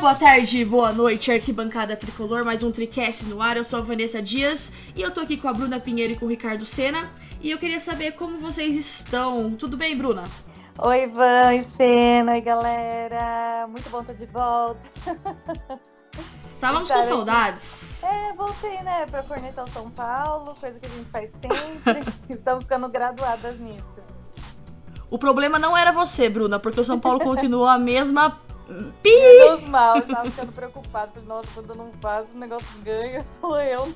boa tarde, boa noite, arquibancada tricolor, mais um Tricast no ar. Eu sou a Vanessa Dias e eu tô aqui com a Bruna Pinheiro e com o Ricardo Sena. E eu queria saber como vocês estão. Tudo bem, Bruna? Oi, Van e Sena, oi, galera. Muito bom estar de volta. Estávamos com saudades. É, voltei, né, pra Cornetão São Paulo, coisa que a gente faz sempre. Estamos ficando graduadas nisso. O problema não era você, Bruna, porque o São Paulo continua a mesma Pi! Menos mal, eu tava ficando preocupado. Nossa, quando eu não faço, o negócio ganha, sou eu.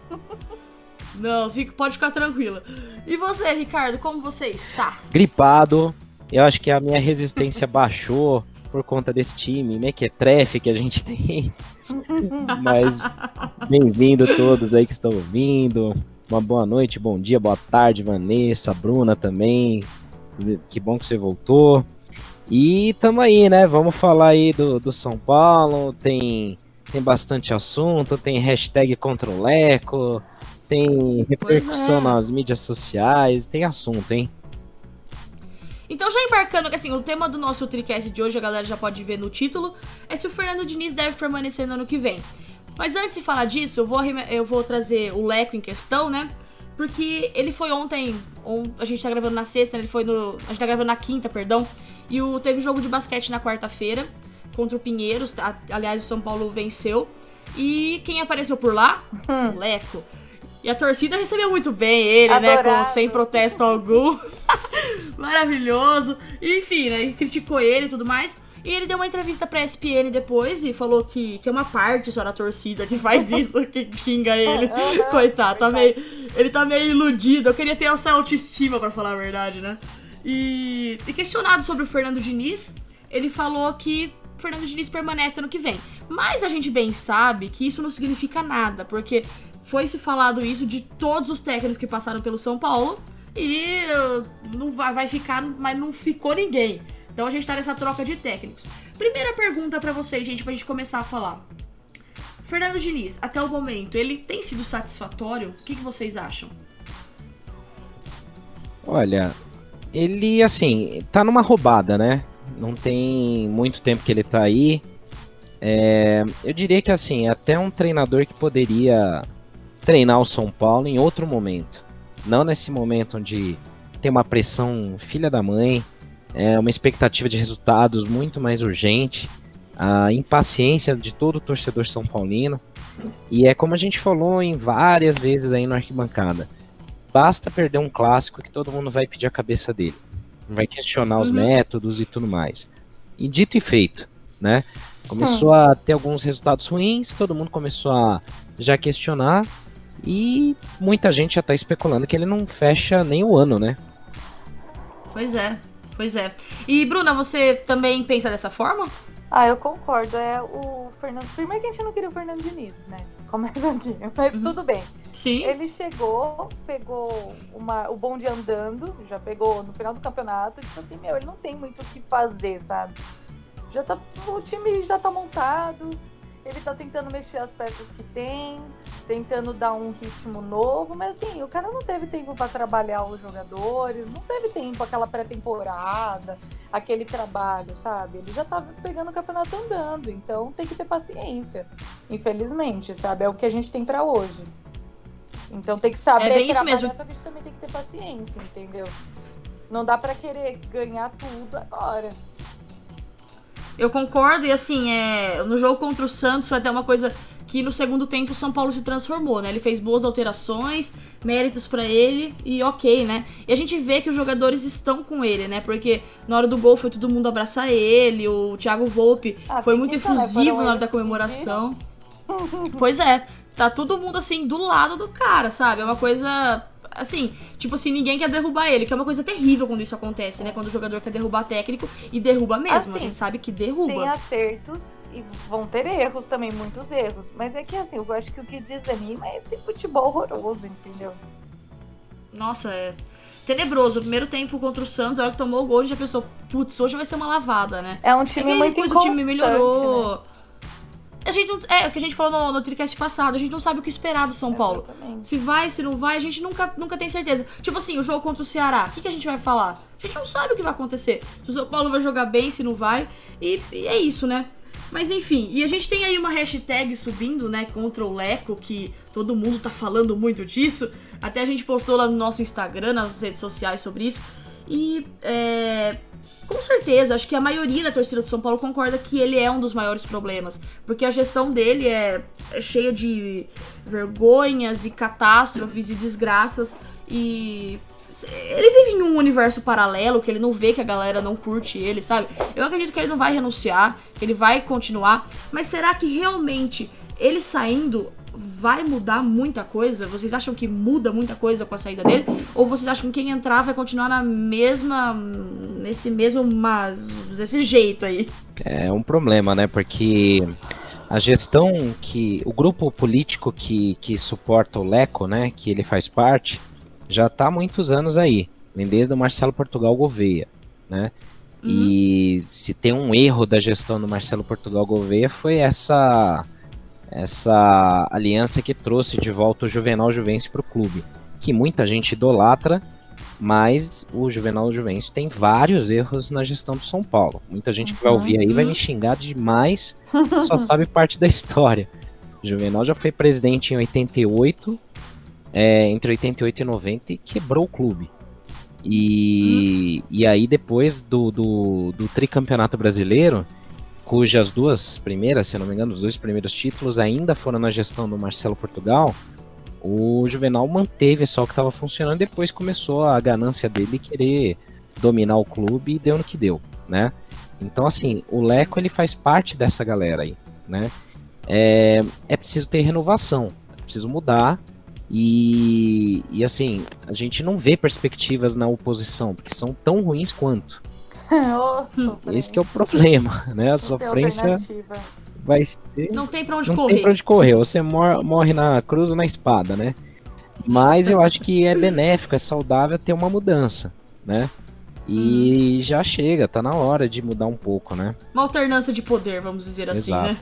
Não, fica, pode ficar tranquila. E você, Ricardo, como você está? Gripado. Eu acho que a minha resistência baixou por conta desse time mequetrefe que a gente tem. Mas bem-vindo todos aí que estão ouvindo. Uma boa noite, bom dia, boa tarde, Vanessa, Bruna também. Que bom que você voltou. E tamo aí, né? Vamos falar aí do, do São Paulo. Tem, tem bastante assunto, tem hashtag contra o Leco, tem repercussão é. nas mídias sociais, tem assunto, hein? Então, já embarcando, assim, o tema do nosso Tricast de hoje, a galera já pode ver no título, é se o Fernando Diniz deve permanecer no ano que vem. Mas antes de falar disso, eu vou, eu vou trazer o Leco em questão, né? Porque ele foi ontem, on, a gente tá gravando na sexta, né? ele foi no. A gente tá gravando na quinta, perdão. E o, teve jogo de basquete na quarta-feira contra o Pinheiros. A, aliás, o São Paulo venceu. E quem apareceu por lá? Hum. O Leco. E a torcida recebeu muito bem ele, Adorado. né? Com, sem protesto algum. Maravilhoso. Enfim, né? Criticou ele e tudo mais. E ele deu uma entrevista pra ESPN depois e falou que, que é uma parte só da torcida que faz isso, que xinga ele. Coitado, tá meio, ele tá meio iludido. Eu queria ter essa autoestima, para falar a verdade, né? E, e questionado sobre o Fernando Diniz, ele falou que Fernando Diniz permanece ano que vem. Mas a gente bem sabe que isso não significa nada, porque foi se falado isso de todos os técnicos que passaram pelo São Paulo e uh, não vai, vai ficar, mas não ficou ninguém. Então a gente tá nessa troca de técnicos. Primeira pergunta para vocês, gente, pra gente começar a falar. Fernando Diniz, até o momento, ele tem sido satisfatório? O que, que vocês acham? Olha, ele, assim, tá numa roubada, né? Não tem muito tempo que ele tá aí. É, eu diria que, assim, é até um treinador que poderia treinar o São Paulo em outro momento. Não nesse momento onde tem uma pressão filha da mãe, é uma expectativa de resultados muito mais urgente, a impaciência de todo torcedor são paulino. E é como a gente falou em várias vezes aí no arquibancada. Basta perder um clássico que todo mundo vai pedir a cabeça dele. Vai questionar os uhum. métodos e tudo mais. E dito e feito, né? Começou uhum. a ter alguns resultados ruins, todo mundo começou a já questionar e muita gente já está especulando que ele não fecha nem o ano, né? Pois é, pois é. E Bruna, você também pensa dessa forma? Ah, eu concordo. É o Fernando. Primeiro que a gente não queria o Fernando Diniz, né? Começa aqui, mas uhum. tudo bem. Sim. Ele chegou, pegou uma, o bonde andando, já pegou no final do campeonato, tipo assim, meu, ele não tem muito o que fazer, sabe? Já tá, o time já tá montado, ele tá tentando mexer as peças que tem, tentando dar um ritmo novo, mas assim, o cara não teve tempo para trabalhar os jogadores, não teve tempo aquela pré-temporada, aquele trabalho, sabe? Ele já tava pegando o campeonato andando, então tem que ter paciência. Infelizmente, sabe? É o que a gente tem para hoje. Então tem que saber é isso mesmo. só que a gente também tem que ter paciência, entendeu? Não dá para querer ganhar tudo agora. Eu concordo, e assim, é, no jogo contra o Santos foi até uma coisa que no segundo tempo o São Paulo se transformou, né? Ele fez boas alterações, méritos para ele e ok, né? E a gente vê que os jogadores estão com ele, né? Porque na hora do gol foi todo mundo abraçar ele, o Thiago Volpe ah, foi muito efusivo na hora da comemoração. pois é, tá todo mundo assim do lado do cara, sabe? É uma coisa assim, tipo assim, ninguém quer derrubar ele, que é uma coisa terrível quando isso acontece, né? Quando o jogador quer derrubar técnico e derruba mesmo. Assim, a gente sabe que derruba. Tem acertos e vão ter erros também, muitos erros. Mas é que assim, eu acho que o que desanima é esse futebol horroroso, entendeu? Nossa, é tenebroso. O primeiro tempo contra o Santos, a hora que tomou o gol, já pensou, putz, hoje vai ser uma lavada, né? É um time é muito depois o time melhorou. Né? A gente não, é o que a gente falou no, no tricast passado, a gente não sabe o que esperar do São Paulo. Exatamente. Se vai, se não vai, a gente nunca, nunca tem certeza. Tipo assim, o jogo contra o Ceará, o que, que a gente vai falar? A gente não sabe o que vai acontecer. Se o São Paulo vai jogar bem, se não vai. E, e é isso, né? Mas enfim, e a gente tem aí uma hashtag subindo, né, contra o Leco, que todo mundo tá falando muito disso. Até a gente postou lá no nosso Instagram, nas redes sociais sobre isso. E é, com certeza, acho que a maioria da torcida do São Paulo concorda que ele é um dos maiores problemas. Porque a gestão dele é, é cheia de vergonhas e catástrofes e desgraças. E ele vive em um universo paralelo que ele não vê que a galera não curte ele, sabe? Eu acredito que ele não vai renunciar, que ele vai continuar, mas será que realmente ele saindo vai mudar muita coisa? Vocês acham que muda muita coisa com a saída dele? Ou vocês acham que quem entrar vai continuar na mesma. nesse mesmo. mas. desse jeito aí? É um problema, né? Porque a gestão que. o grupo político que, que suporta o Leco, né? Que ele faz parte, já está há muitos anos aí. Vem desde o Marcelo Portugal Gouveia, né? Uhum. E se tem um erro da gestão do Marcelo Portugal Gouveia foi essa essa aliança que trouxe de volta o Juvenal Juvencio para o clube, que muita gente idolatra, mas o Juvenal Juvencio tem vários erros na gestão do São Paulo. Muita gente que vai ouvir aí vai me xingar demais, só sabe parte da história. O Juvenal já foi presidente em 88, é, entre 88 e 90 e quebrou o clube. E, hum. e aí depois do, do, do tricampeonato brasileiro, cujas duas primeiras, se não me engano, os dois primeiros títulos ainda foram na gestão do Marcelo Portugal, o Juvenal manteve só o que estava funcionando e depois começou a ganância dele querer dominar o clube e deu no que deu, né? Então, assim, o Leco ele faz parte dessa galera aí, né? É, é preciso ter renovação, é preciso mudar e, e assim, a gente não vê perspectivas na oposição, porque são tão ruins quanto. oh, Esse que é o problema, né? A não sofrência vai ser. Não tem pra onde não correr. Tem pra onde correr. Você mor morre na cruz ou na espada, né? Mas eu acho que é benéfico, é saudável ter uma mudança, né? E hum. já chega, tá na hora de mudar um pouco, né? Uma alternância de poder, vamos dizer assim, né?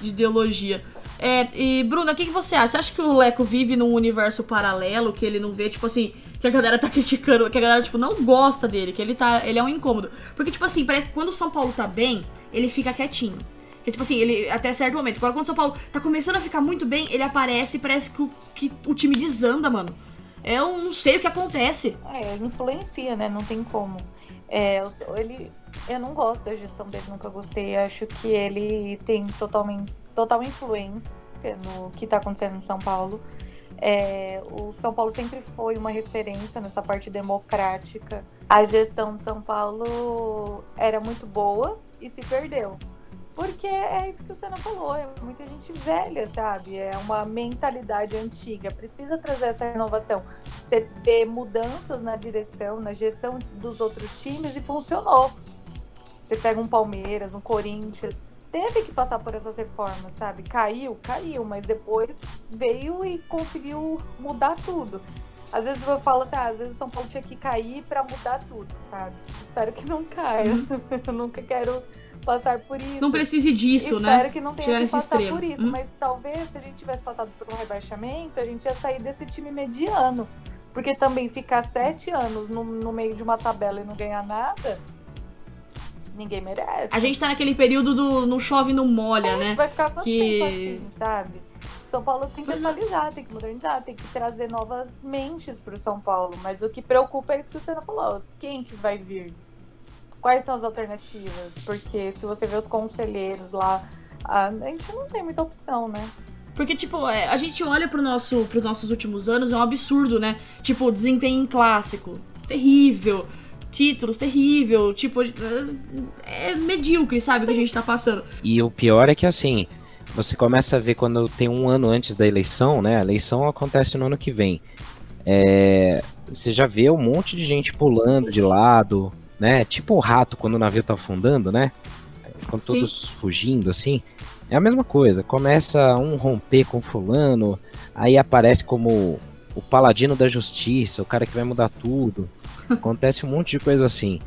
De ideologia. É, e Bruna, o que, que você acha? Você acha que o Leco vive num universo paralelo que ele não vê, tipo assim, que a galera tá criticando, que a galera, tipo, não gosta dele, que ele tá. Ele é um incômodo. Porque, tipo assim, parece que quando o São Paulo tá bem, ele fica quietinho. Que, tipo assim, ele até certo momento. Agora, quando o São Paulo tá começando a ficar muito bem, ele aparece e parece que o, que o time desanda, mano. Eu não sei o que acontece. É, influencia, né? Não tem como. É, ele, eu não gosto da gestão dele, nunca gostei. Acho que ele tem totalmente, total influência no que tá acontecendo no São Paulo. É, o São Paulo sempre foi uma referência nessa parte democrática. A gestão de São Paulo era muito boa e se perdeu. Porque é isso que o Senna falou, é muita gente velha, sabe? É uma mentalidade antiga. Precisa trazer essa renovação. Você vê mudanças na direção, na gestão dos outros times e funcionou. Você pega um Palmeiras, um Corinthians, teve que passar por essas reformas, sabe? Caiu, caiu, mas depois veio e conseguiu mudar tudo. Às vezes eu falo assim, ah, às vezes São Paulo tinha que cair para mudar tudo, sabe? Espero que não caia. Uhum. eu nunca quero passar por isso. Não precise disso, Espero né? Espero que não tenha que passar extremo. por isso, uhum. mas talvez se a gente tivesse passado por um rebaixamento, a gente ia sair desse time mediano. Porque também ficar sete anos no, no meio de uma tabela e não ganhar nada, ninguém merece. A gente tá naquele período do não chove, não molha, é, né? Vai ficar quanto que... tempo assim, sabe? São Paulo tem que é. atualizar, tem que modernizar, tem que trazer novas mentes pro São Paulo. Mas o que preocupa é isso que o Stena falou. Quem que vai vir? Quais são as alternativas? Porque se você vê os conselheiros lá, a gente não tem muita opção, né? Porque, tipo, é, a gente olha pro nosso, pros nossos últimos anos, é um absurdo, né? Tipo, desempenho em clássico. Terrível títulos terrível, tipo, é medíocre, sabe, o que a gente tá passando. E o pior é que assim, você começa a ver quando tem um ano antes da eleição, né? A eleição acontece no ano que vem. É, você já vê um monte de gente pulando de lado, né? Tipo o rato quando o navio tá afundando, né? Ficam todos Sim. fugindo assim. É a mesma coisa. Começa um romper com fulano, aí aparece como o paladino da justiça, o cara que vai mudar tudo. Acontece um monte de coisa assim.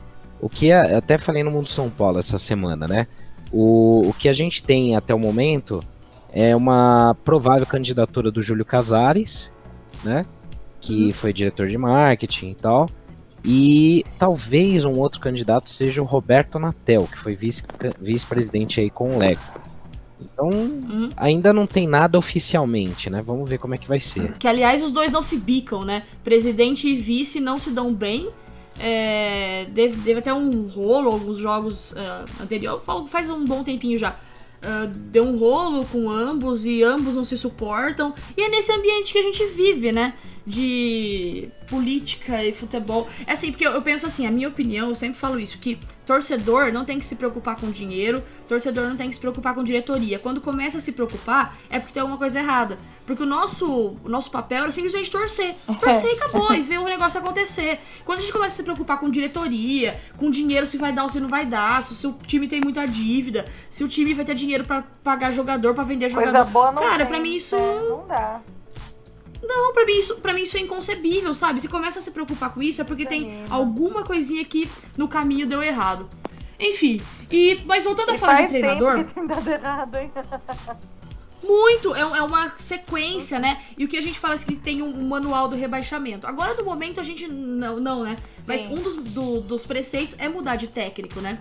O que é, até falei no Mundo São Paulo essa semana, né? O, o que a gente tem até o momento é uma provável candidatura do Júlio Casares, né? Que hum. foi diretor de marketing e tal. E talvez um outro candidato seja o Roberto Natel, que foi vice- vice-presidente aí com o Lego. Então, Uhum. ainda não tem nada oficialmente, né? Vamos ver como é que vai ser. Que, aliás, os dois não se bicam, né? Presidente e vice não se dão bem. É, até um rolo, alguns jogos uh, anteriores, faz um bom tempinho já. Uh, deu um rolo com ambos e ambos não se suportam. E é nesse ambiente que a gente vive, né? De política e futebol. É assim, porque eu, eu penso assim, a minha opinião, eu sempre falo isso, que torcedor não tem que se preocupar com dinheiro, torcedor não tem que se preocupar com diretoria. Quando começa a se preocupar, é porque tem alguma coisa errada. Porque o nosso, o nosso papel era simplesmente torcer. Torcer e acabou, e ver o negócio acontecer. Quando a gente começa a se preocupar com diretoria, com dinheiro, se vai dar ou se não vai dar, se o seu time tem muita dívida, se o time vai ter dinheiro pra pagar jogador, pra vender Coisa jogador. boa não Cara, pra mim isso. né? Não dá. Não, pra mim, isso, pra mim isso é inconcebível, sabe? Se começa a se preocupar com isso, é porque tem alguma coisinha que no caminho deu errado. Enfim, e mas voltando a E falar de treinador, tem dado errado, hein? muito, é, é uma sequência, né? E o que a gente fala é que tem um, um manual do rebaixamento. Agora, no momento, a gente não, não né? Mas Sim. um dos, do- dos preceitos é mudar de técnico, né?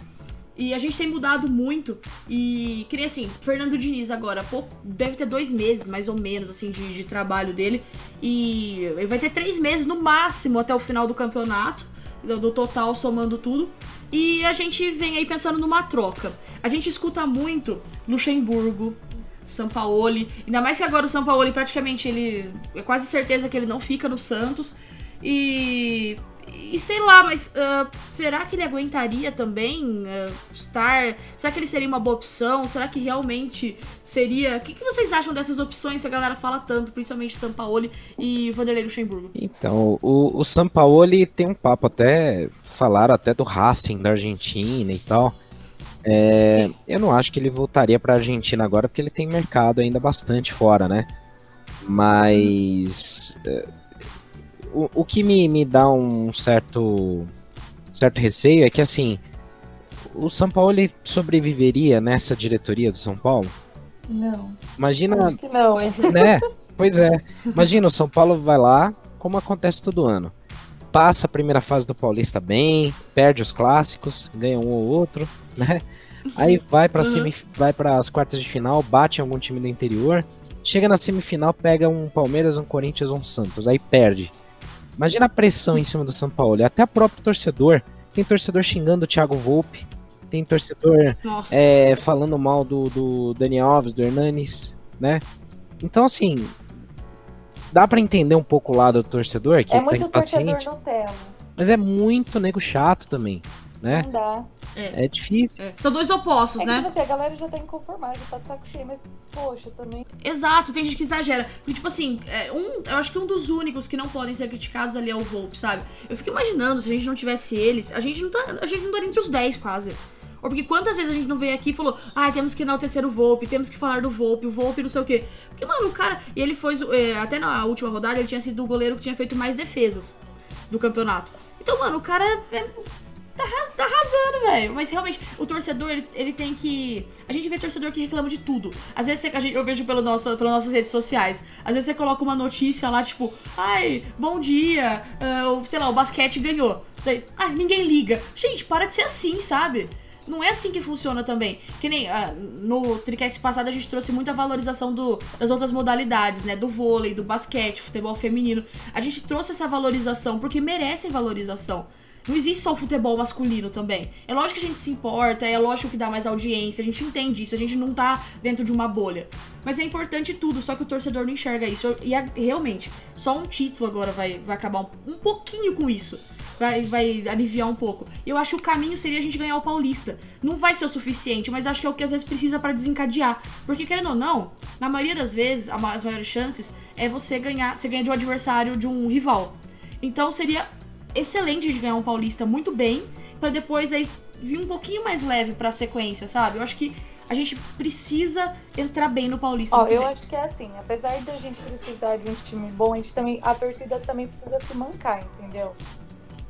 E a gente tem mudado muito. E, que nem assim, Fernando Diniz agora, deve ter dois meses, mais ou menos, assim, de, de trabalho dele. E ele vai ter três meses no máximo até o final do campeonato, do, do total, somando tudo. E a gente vem aí pensando numa troca. A gente escuta muito Luxemburgo, Sampaoli. Ainda mais que agora o Sampaoli praticamente ele. É quase certeza que ele não fica no Santos. E. E sei lá, mas ah, será que ele aguentaria também ah, estar. Será que ele seria uma boa opção? Será que realmente seria. O que, que vocês acham dessas opções que a galera fala tanto, principalmente Sampaoli e Vanderlei Luxemburgo? Então, o, o Sampaoli tem um papo até. Falaram até do Racing da Argentina e tal. É, eu não acho que ele voltaria pra Argentina agora, porque ele tem mercado ainda bastante fora, né? Mas. é, o, o que me, me dá um certo, certo receio é que, assim. O São Paulo ele sobreviveria nessa diretoria do São Paulo? Não. Imagina Acho que não. Pois é. né? Pois é. Imagina, o São Paulo vai lá, como acontece todo ano. Passa a primeira fase do Paulista bem, perde os clássicos, ganha um ou outro, né? Aí vai para Uhum. vai para as quartas de final, bate em algum time do interior, chega na semifinal, pega um Palmeiras, um Corinthians, um Santos, aí perde. Imagina a pressão em cima do São Paulo, e até o próprio torcedor. Tem torcedor xingando o Thiago Volpe, tem torcedor é, falando mal do, do Daniel Alves, do Hernanes, né? Então, assim, dá pra entender um pouco o lado do torcedor, que É tá muito torcedor impaciente, Nutella. mas é muito nego chato também, né? Não dá. É difícil. É. São dois opostos, É que, né? tipo assim, a galera já tá inconformada, já tá de saco cheio, mas, poxa, também. Exato, tem gente que exagera. Porque, tipo assim, é, um, eu acho que um dos únicos que não podem ser criticados ali é o Volpe, sabe? Eu fico imaginando, se a gente não tivesse eles, a gente não tá. A gente não estaria entre os 10 quase. Ou porque quantas vezes a gente não veio aqui e falou, ah, temos que enaltecer o Volpe, temos que falar do Volpe, o Volpe não sei o quê. Porque, mano, o cara. E ele foi. é, até na última rodada, ele tinha sido o goleiro que tinha feito mais defesas do campeonato. Então, mano, o cara é, tá, tá arrasando, velho. Mas realmente, o torcedor, ele, ele tem que. A gente vê torcedor que reclama de tudo. Às vezes você- gente, eu vejo pelo nosso, pelas nossas redes sociais. Às vezes você coloca uma notícia lá, tipo, ai, bom dia, o- sei lá, o basquete ganhou. Daí, ai, ninguém liga. Gente, para de ser assim, sabe? Não é assim que funciona também. Que nem ah, no Tricast passado a gente trouxe muita valorização do- das outras modalidades, né? Do vôlei, do basquete, futebol feminino. A gente trouxe essa valorização porque merecem valorização. Não existe só o futebol masculino também. É lógico que a gente se importa, é lógico que dá mais audiência, a gente entende isso, a gente não tá dentro de uma bolha. Mas é importante tudo, só que o torcedor não enxerga isso. E a- realmente, só um título agora vai, vai acabar um, um pouquinho com isso. Vai, vai aliviar um pouco. Eu acho que o caminho seria a gente ganhar o Paulista. Não vai ser o suficiente, mas acho que é o que às vezes precisa pra desencadear. Porque, querendo ou não, na maioria das vezes, as maiores chances é você ganhar. Você ganha de um adversário de um rival. Então seria excelente de ganhar um Paulista muito bem, pra depois aí vir um pouquinho mais leve pra sequência, sabe? Eu acho que a gente precisa entrar bem no Paulista. Ó, eu acho que é assim, apesar da gente precisar de um time bom, a gente também. A torcida também precisa se mancar, entendeu?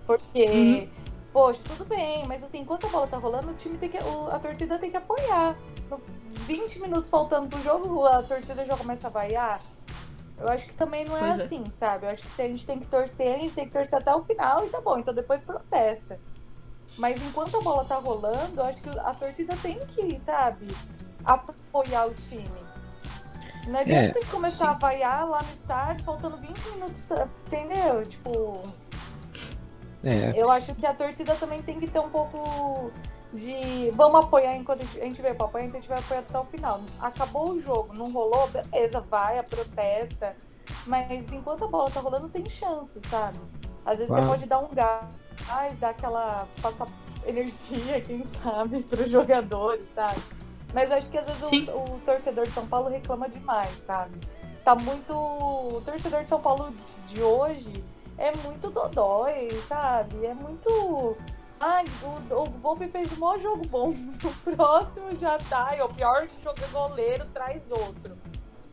Porque, Uhum. poxa, tudo bem, mas assim, enquanto a bola tá rolando, o time tem que. o- a torcida tem que apoiar. No 20 minutos faltando pro jogo, a torcida já começa a vaiar. Eu acho que também não é Pois é. assim, sabe? Eu acho que se a gente tem que torcer, a gente tem que torcer até o final e tá bom. Então depois protesta. Mas enquanto a bola tá rolando, eu acho que a torcida tem que, sabe, apoiar o time. Não adianta É, a gente começar sim. a vaiar lá no estádio, faltando 20 minutos, tá- entendeu? Tipo, É, eu acho que a torcida também tem que ter um pouco de. Vamos apoiar enquanto a gente- a pra apoiar, então a gente vai apoiar até o final. Acabou o jogo, não rolou, beleza, vai, protesta. Mas enquanto a bola tá rolando, tem chance, sabe? Às vezes você pode dar um gás, dar aquela. passar energia, quem sabe, pros jogadores, sabe? Mas acho que às vezes o, o torcedor de São Paulo reclama demais, sabe? Tá muito. O torcedor de São Paulo de hoje é muito dodói, sabe? É muito. Ai, o, o Volpe fez um maior jogo bom. O próximo já tá. E o pior que joga goleiro traz outro.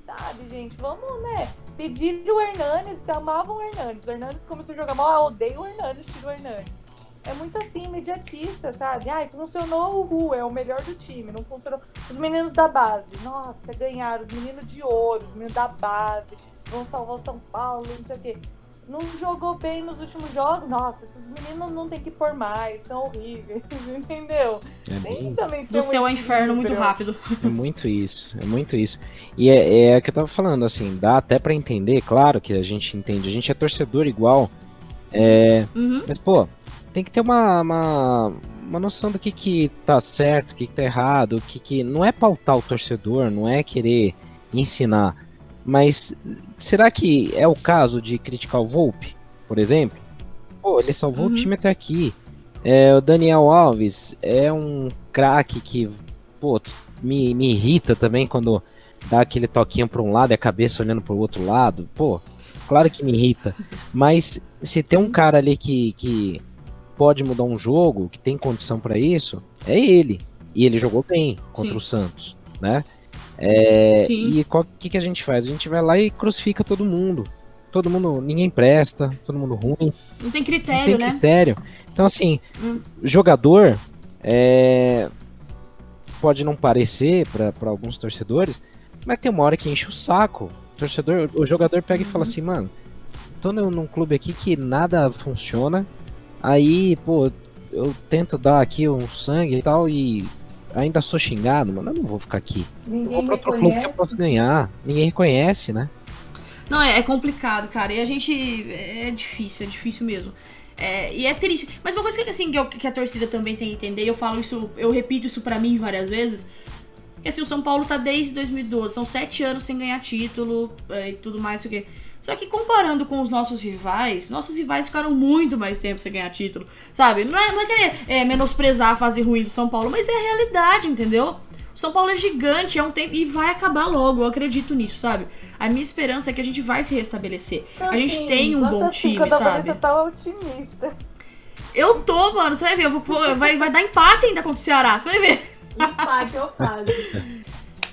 Sabe, gente? Vamos, né? Pedir o Hernanes, amavam o Hernanes. O Hernanes começou a jogar mal, ah, odeio o Hernanes, tira o Hernanes. É muito assim, imediatista, sabe? Ai, funcionou o Ru, é o melhor do time. Não funcionou. Os meninos da base, nossa, ganharam. Os meninos de ouro, os meninos da base, vão salvar o São Paulo, não sei o quê. Não jogou bem nos últimos jogos, nossa, esses meninos não tem que pôr mais, são horríveis, entendeu? é Tem bem também Do um céu ao inferno muito rápido. É muito isso, é muito isso. E é, é o que eu tava falando, assim, dá até pra entender, claro que a gente entende, a gente é torcedor igual, é, Uhum. mas pô, tem que ter uma, uma, uma noção do que que tá certo, o que que tá errado, o que que... Não é pautar o torcedor, não é querer ensinar, mas será que é o caso de criticar o Volpe, por exemplo? Pô, ele salvou Uhum. o time até aqui. É, o Daniel Alves é um craque que, pô, me, me irrita também quando dá aquele toquinho pra um lado e a cabeça olhando pro outro lado. Pô, claro que me irrita. Mas se tem um cara ali que, que pode mudar um jogo, que tem condição pra isso, é ele. E ele jogou bem contra Sim. o Santos, né? É, e o que, que a gente faz? A gente vai lá e crucifica todo mundo. Todo mundo, ninguém presta, todo mundo ruim Não tem não critério, tem né? critério. Então, assim, Hum. jogador é, pode não parecer para alguns torcedores, mas tem uma hora que enche o saco. O torcedor, o jogador pega e fala Uhum. assim, mano, tô num, num clube aqui que nada funciona. Aí, pô, eu tento dar aqui um sangue e tal e ainda sou xingado, mano, eu não vou ficar aqui. Eu vou Ninguém pra outro clube que eu reconhece. posso ganhar. Ninguém reconhece, né? Não, é, é complicado, cara. E a gente. É difícil, é difícil mesmo. É, e é triste. Mas uma coisa que, assim, que, eu- que a torcida também tem que entender, e eu falo isso, eu repito isso pra mim várias vezes. Que assim, o São Paulo tá desde 2012, são sete anos sem ganhar título é, e tudo mais, isso aqui. Só que comparando com os nossos rivais, nossos rivais ficaram muito mais tempo sem ganhar título, sabe? Não é, não é querer é, menosprezar a fase ruim do São Paulo, mas é a realidade, entendeu? O São Paulo é gigante, é um tempo e vai acabar logo, eu acredito nisso, sabe? A minha esperança é que a gente vai se restabelecer. A gente tem um bom assim, time, sabe? Vanessa tá otimista. Eu tô, mano, você vai ver, eu vou, vai, vai dar empate ainda contra o Ceará, você vai ver. Empate ou fase.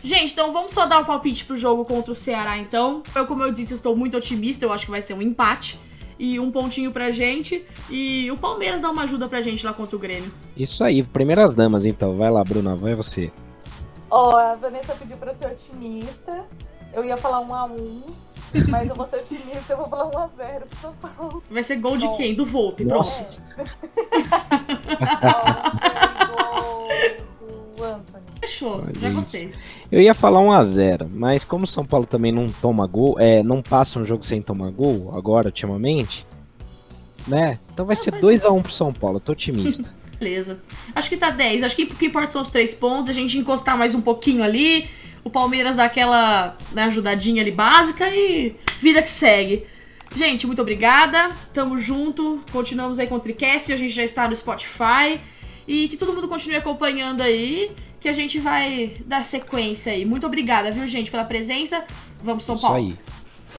Gente, então vamos só dar um palpite pro jogo contra o Ceará, então. Eu, como eu disse, eu estou muito otimista, eu acho que vai ser um empate. E um pontinho pra gente. E o Palmeiras dá uma ajuda pra gente lá contra o Grêmio. Isso aí, primeiras damas então. Vai lá, Bruna, vai você. Ó, a Vanessa pediu pra ser otimista. Eu ia falar um a um, mas eu vou ser otimista, eu vou falar um a zero pro São Paulo. Vai ser gol de Nossa. quem? Do Volpe, pronto. Nossa. Fechou, já isso. gostei. Eu ia falar 1x0, mas como o São Paulo também não toma gol, é, não passa um jogo sem tomar gol, agora, ultimamente, né? Então vai Ah, ser mas 2x1 pro São Paulo, eu tô otimista. Beleza. Acho que tá 10. Acho que o que importa são os três pontos, a gente encostar mais um pouquinho ali, o Palmeiras dá aquela né, ajudadinha ali básica e vida que segue. Gente, muito obrigada. Tamo junto. Continuamos aí com o Tricast. A gente já está no Spotify. E que todo mundo continue acompanhando aí. Que a gente vai dar sequência aí. Muito obrigada, viu, gente, pela presença. Vamos, São Isso Paulo. aí.